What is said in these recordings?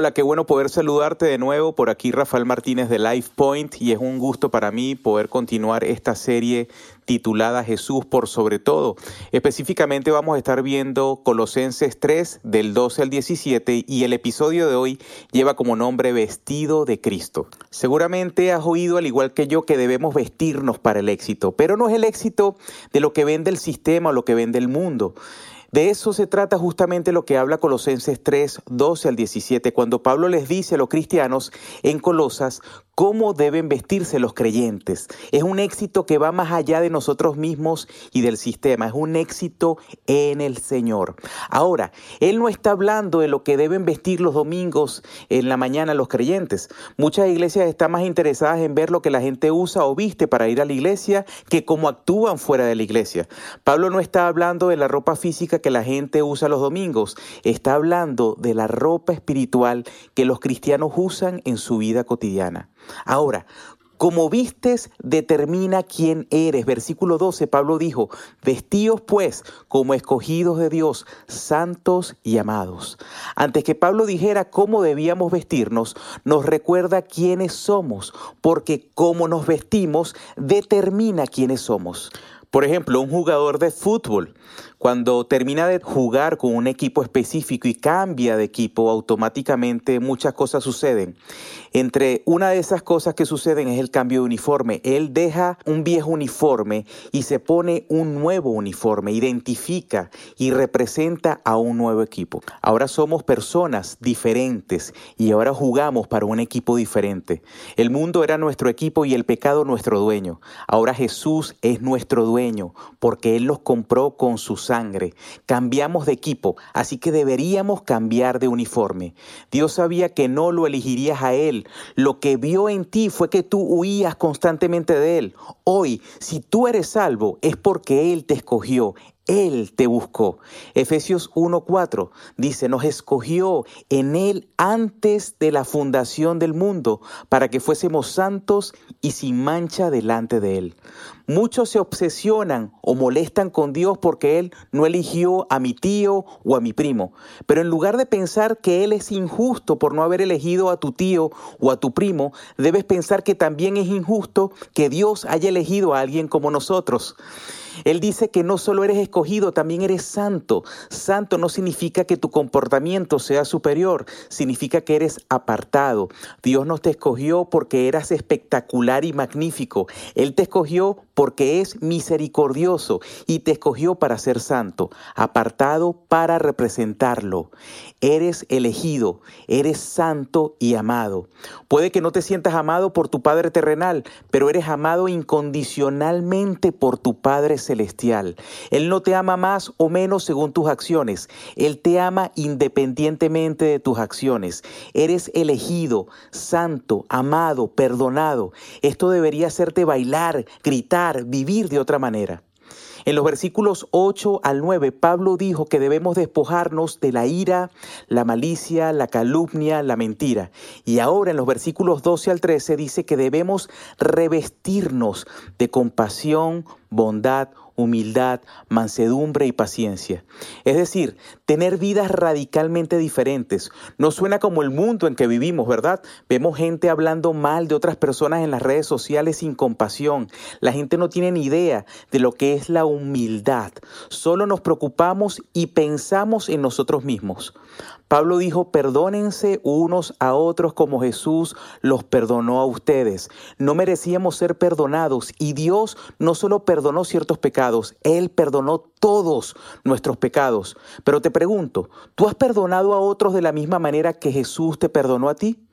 Hola, qué bueno poder saludarte de nuevo por aquí Rafael Martínez de Life Point y es un gusto para mí poder continuar esta serie titulada Jesús por sobre todo. Específicamente vamos a estar viendo Colosenses 3 del 12 al 17 y el episodio de hoy lleva como nombre Vestido de Cristo. Seguramente has oído al igual que yo que debemos vestirnos para el éxito, pero no es el éxito de lo que vende el sistema o lo que vende el mundo. De eso se trata justamente lo que habla Colosenses 3, 12 al 17, cuando Pablo les dice a los cristianos en Colosas cómo deben vestirse los creyentes. Es un éxito que va más allá de nosotros mismos y del sistema, es un éxito en el Señor. Ahora, Él no está hablando de lo que deben vestir los domingos en la mañana los creyentes. Muchas iglesias están más interesadas en ver lo que la gente usa o viste para ir a la iglesia que cómo actúan fuera de la iglesia. Pablo no está hablando de la ropa física que la gente usa los domingos, está hablando de la ropa espiritual que los cristianos usan en su vida cotidiana. Ahora, como vistes determina quién eres. Versículo 12, Pablo dijo, vestíos pues como escogidos de Dios, santos y amados. Antes que Pablo dijera cómo debíamos vestirnos, nos recuerda quiénes somos, porque cómo nos vestimos determina quiénes somos. Por ejemplo, un jugador de fútbol cuando termina de jugar con un equipo específico y cambia de equipo, automáticamente muchas cosas suceden. Entre una de esas cosas que suceden es el cambio de uniforme. Él deja un viejo uniforme y se pone un nuevo uniforme, identifica y representa a un nuevo equipo. Ahora somos personas diferentes y ahora jugamos para un equipo diferente. El mundo era nuestro equipo y el pecado nuestro dueño. Ahora Jesús es nuestro dueño porque Él los compró con sus sangre. Cambiamos de equipo, así que deberíamos cambiar de uniforme. Dios sabía que no lo elegirías a Él. Lo que vio en ti fue que tú huías constantemente de Él. Hoy, si tú eres salvo, es porque Él te escogió. Él te buscó. Efesios 1:4 dice, nos escogió en Él antes de la fundación del mundo para que fuésemos santos y sin mancha delante de Él. Muchos se obsesionan o molestan con Dios porque Él no eligió a mi tío o a mi primo. Pero en lugar de pensar que Él es injusto por no haber elegido a tu tío o a tu primo, debes pensar que también es injusto que Dios haya elegido a alguien como nosotros. Él dice que no solo eres escogido, también eres santo. Santo no significa que tu comportamiento sea superior, significa que eres apartado. Dios no te escogió porque eras espectacular y magnífico. Él te escogió porque es misericordioso y te escogió para ser santo, apartado para representarlo. Eres elegido, eres santo y amado. Puede que no te sientas amado por tu Padre terrenal, pero eres amado incondicionalmente por tu Padre celestial. Él no te ama más o menos según tus acciones. Él te ama independientemente de tus acciones. Eres elegido, santo, amado, perdonado. Esto debería hacerte bailar, gritar, vivir de otra manera. En los versículos 8 al 9, Pablo dijo que debemos despojarnos de la ira, la malicia, la calumnia, la mentira. Y ahora en los versículos 12 al 13 dice que debemos revestirnos de compasión, bondad, humildad, mansedumbre y paciencia. Es decir, tener vidas radicalmente diferentes. No suena como el mundo en que vivimos, ¿verdad? Vemos gente hablando mal de otras personas en las redes sociales sin compasión. La gente no tiene ni idea de lo que es la humildad. Solo nos preocupamos y pensamos en nosotros mismos. Pablo dijo, perdónense unos a otros como Jesús los perdonó a ustedes. No merecíamos ser perdonados y Dios no solo perdonó ciertos pecados, Él perdonó todos nuestros pecados. Pero te pregunto, ¿tú has perdonado a otros de la misma manera que Jesús te perdonó a ti?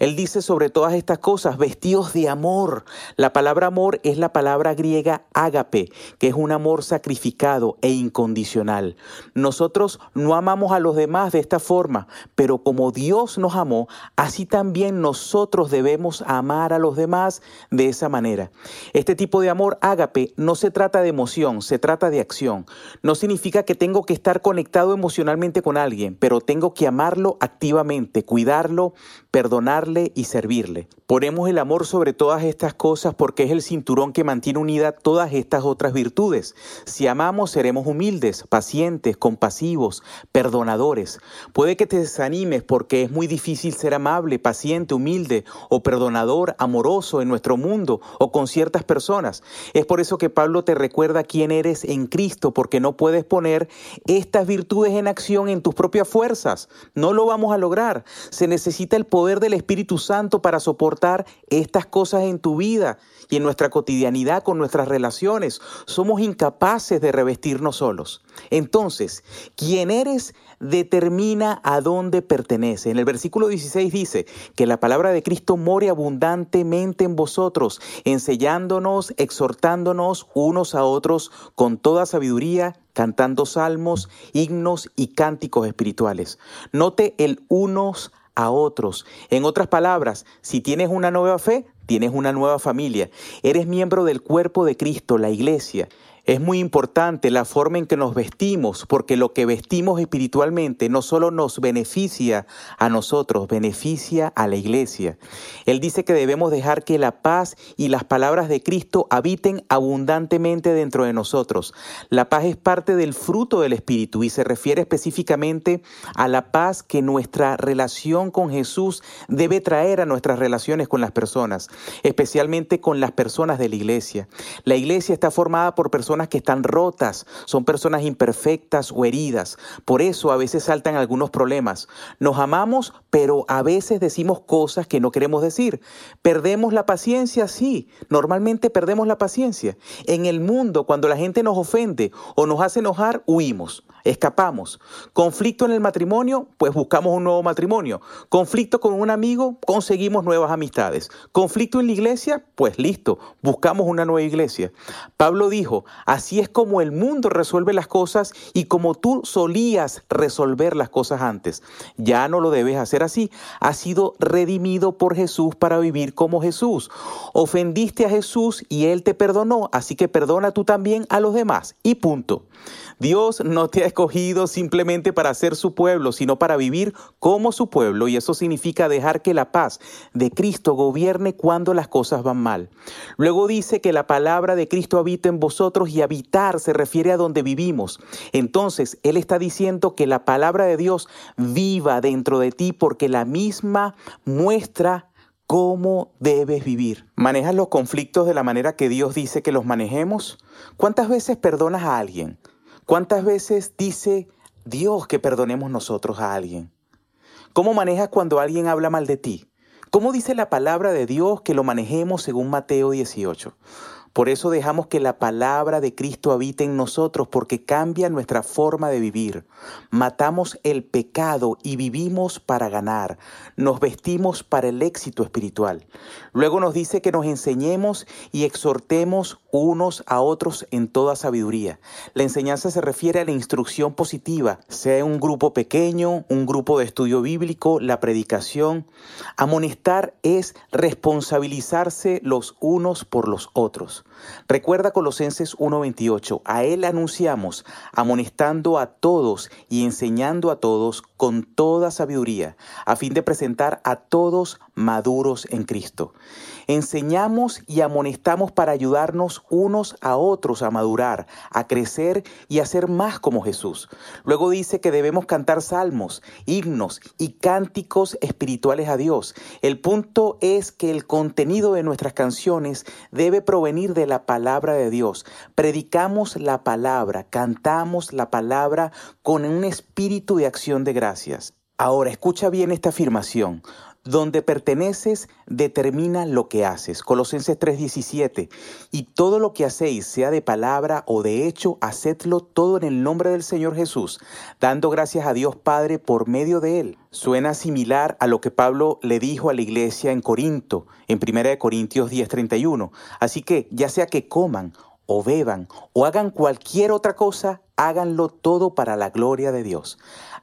Él dice sobre todas estas cosas, vestidos de amor. La palabra amor es la palabra griega ágape, que es un amor sacrificado e incondicional. Nosotros no amamos a los demás de esta forma, pero como Dios nos amó, así también nosotros debemos amar a los demás de esa manera. Este tipo de amor ágape no se trata de emoción, se trata de acción. No significa que tengo que estar conectado emocionalmente con alguien, pero tengo que amarlo activamente, cuidarlo, perdonarlo amarle y servirle. Ponemos el amor sobre todas estas cosas porque es el cinturón que mantiene unida todas estas otras virtudes. Si amamos, seremos humildes, pacientes, compasivos, perdonadores. Puede que te desanimes porque es muy difícil ser amable, paciente, humilde o perdonador, amoroso en nuestro mundo o con ciertas personas. Es por eso que Pablo te recuerda quién eres en Cristo, porque no puedes poner estas virtudes en acción en tus propias fuerzas. No lo vamos a lograr. Se necesita el poder del Espíritu Santo para soportar estas cosas en tu vida y en nuestra cotidianidad con nuestras relaciones. Somos incapaces de revestirnos solos. Entonces, quién eres determina a dónde pertenece. En el versículo 16 dice que la palabra de Cristo more abundantemente en vosotros, enseñándonos, exhortándonos unos a otros con toda sabiduría cantando salmos, himnos y cánticos espirituales. Note el unos a otros. En otras palabras, si tienes una nueva fe, tienes una nueva familia. Eres miembro del cuerpo de Cristo, la iglesia. Es muy importante la forma en que nos vestimos, porque lo que vestimos espiritualmente no solo nos beneficia a nosotros, beneficia a la iglesia. Él dice que debemos dejar que la paz y las palabras de Cristo habiten abundantemente dentro de nosotros. La paz es parte del fruto del Espíritu y se refiere específicamente a la paz que nuestra relación con Jesús debe traer a nuestras relaciones con las personas, especialmente con las personas de la iglesia. La iglesia está formada por personas que están rotas, son personas imperfectas o heridas. Por eso a veces saltan algunos problemas. Nos amamos, pero a veces decimos cosas que no queremos decir. Perdemos la paciencia, sí. Normalmente perdemos la paciencia. En el mundo, cuando la gente nos ofende o nos hace enojar, huimos. Escapamos. Conflicto en el matrimonio, pues buscamos un nuevo matrimonio. Conflicto con un amigo, conseguimos nuevas amistades. Conflicto en la iglesia, pues listo, buscamos una nueva iglesia. Pablo dijo, así es como el mundo resuelve las cosas y como tú solías resolver las cosas antes. Ya no lo debes hacer así. Has sido redimido por Jesús para vivir como Jesús. Ofendiste a Jesús y Él te perdonó, así que perdona tú también a los demás. Y punto. Dios no te ha escogido simplemente para ser su pueblo, sino para vivir como su pueblo y eso significa dejar que la paz de Cristo gobierne cuando las cosas van mal. Luego dice que la palabra de Cristo habita en vosotros y habitar se refiere a donde vivimos. Entonces, Él está diciendo que la palabra de Dios viva dentro de ti porque la misma muestra cómo debes vivir. ¿Manejas los conflictos de la manera que Dios dice que los manejemos? ¿Cuántas veces perdonas a alguien? ¿Cuántas veces dice Dios que perdonemos nosotros a alguien? ¿Cómo manejas cuando alguien habla mal de ti? ¿Cómo dice la palabra de Dios que lo manejemos según Mateo 18? Por eso dejamos que la palabra de Cristo habite en nosotros porque cambia nuestra forma de vivir. Matamos el pecado y vivimos para ganar. Nos vestimos para el éxito espiritual. Luego nos dice que nos enseñemos y exhortemos unos a otros en toda sabiduría. La enseñanza se refiere a la instrucción positiva, sea un grupo pequeño, un grupo de estudio bíblico, la predicación. Amonestar es responsabilizarse los unos por los otros. Recuerda Colosenses 1:28, a Él anunciamos, amonestando a todos y enseñando a todos con toda sabiduría, a fin de presentar a todos maduros en Cristo. Enseñamos y amonestamos para ayudarnos unos a otros a madurar, a crecer y a ser más como Jesús. Luego dice que debemos cantar salmos, himnos y cánticos espirituales a Dios. El punto es que el contenido de nuestras canciones debe provenir de la palabra de Dios. Predicamos la palabra, cantamos la palabra con un espíritu de acción de gracias. Ahora, escucha bien esta afirmación. Donde perteneces determina lo que haces. Colosenses 3:17. Y todo lo que hacéis, sea de palabra o de hecho, hacedlo todo en el nombre del Señor Jesús, dando gracias a Dios Padre por medio de Él. Suena similar a lo que Pablo le dijo a la iglesia en Corinto, en 1 Corintios 10:31. Así que, ya sea que coman o beban o hagan cualquier otra cosa, háganlo todo para la gloria de Dios.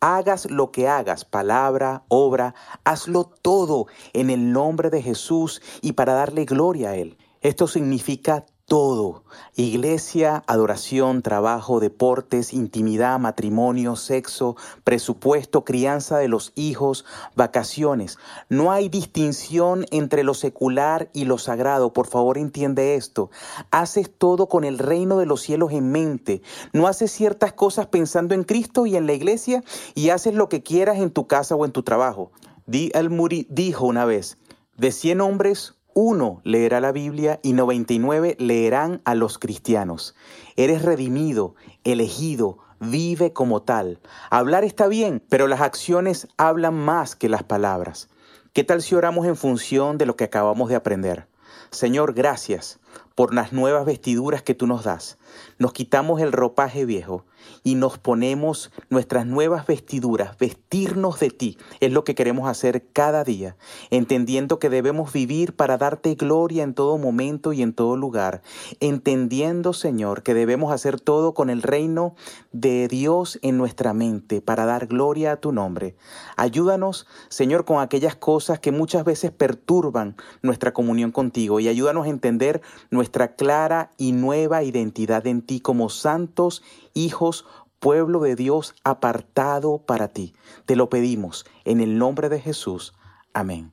Hagas lo que hagas, palabra, obra, hazlo todo en el nombre de Jesús y para darle gloria a Él. Esto significa todo. Iglesia, adoración, trabajo, deportes, intimidad, matrimonio, sexo, presupuesto, crianza de los hijos, vacaciones. No hay distinción entre lo secular y lo sagrado. Por favor, entiende esto. Haces todo con el reino de los cielos en mente. No haces ciertas cosas pensando en Cristo y en la iglesia y haces lo que quieras en tu casa o en tu trabajo. Di el Muri dijo una vez, de 100 hombres, uno leerá la Biblia y 99 leerán a los cristianos. Eres redimido, elegido, vive como tal. Hablar está bien, pero las acciones hablan más que las palabras. ¿Qué tal si oramos en función de lo que acabamos de aprender? Señor, gracias por las nuevas vestiduras que tú nos das. Nos quitamos el ropaje viejo y nos ponemos nuestras nuevas vestiduras, vestirnos de ti. Es lo que queremos hacer cada día, entendiendo que debemos vivir para darte gloria en todo momento y en todo lugar, entendiendo, Señor, que debemos hacer todo con el reino de Dios en nuestra mente para dar gloria a tu nombre. Ayúdanos, Señor, con aquellas cosas que muchas veces perturban nuestra comunión contigo y ayúdanos a entender nuestra clara y nueva identidad en ti como santos hijos, pueblo de Dios apartado para ti. Te lo pedimos en el nombre de Jesús. Amén.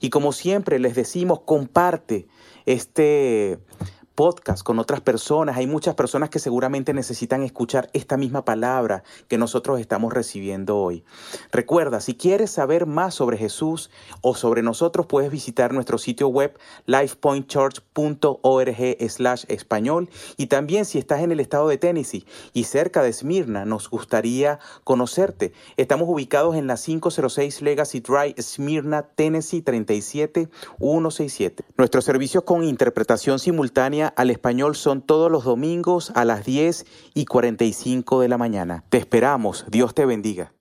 Y como siempre les decimos, comparte este podcast con otras personas. Hay muchas personas que seguramente necesitan escuchar esta misma palabra que nosotros estamos recibiendo hoy. Recuerda, si quieres saber más sobre Jesús o sobre nosotros, puedes visitar nuestro sitio web lifepointchurch.org slash español y también si estás en el estado de Tennessee y cerca de Smyrna, nos gustaría conocerte. Estamos ubicados en la 506 Legacy Drive, Smyrna, Tennessee 37167. Nuestros servicios con interpretación simultánea al español son todos los domingos a las 10 y 45 de la mañana. Te esperamos. Dios te bendiga.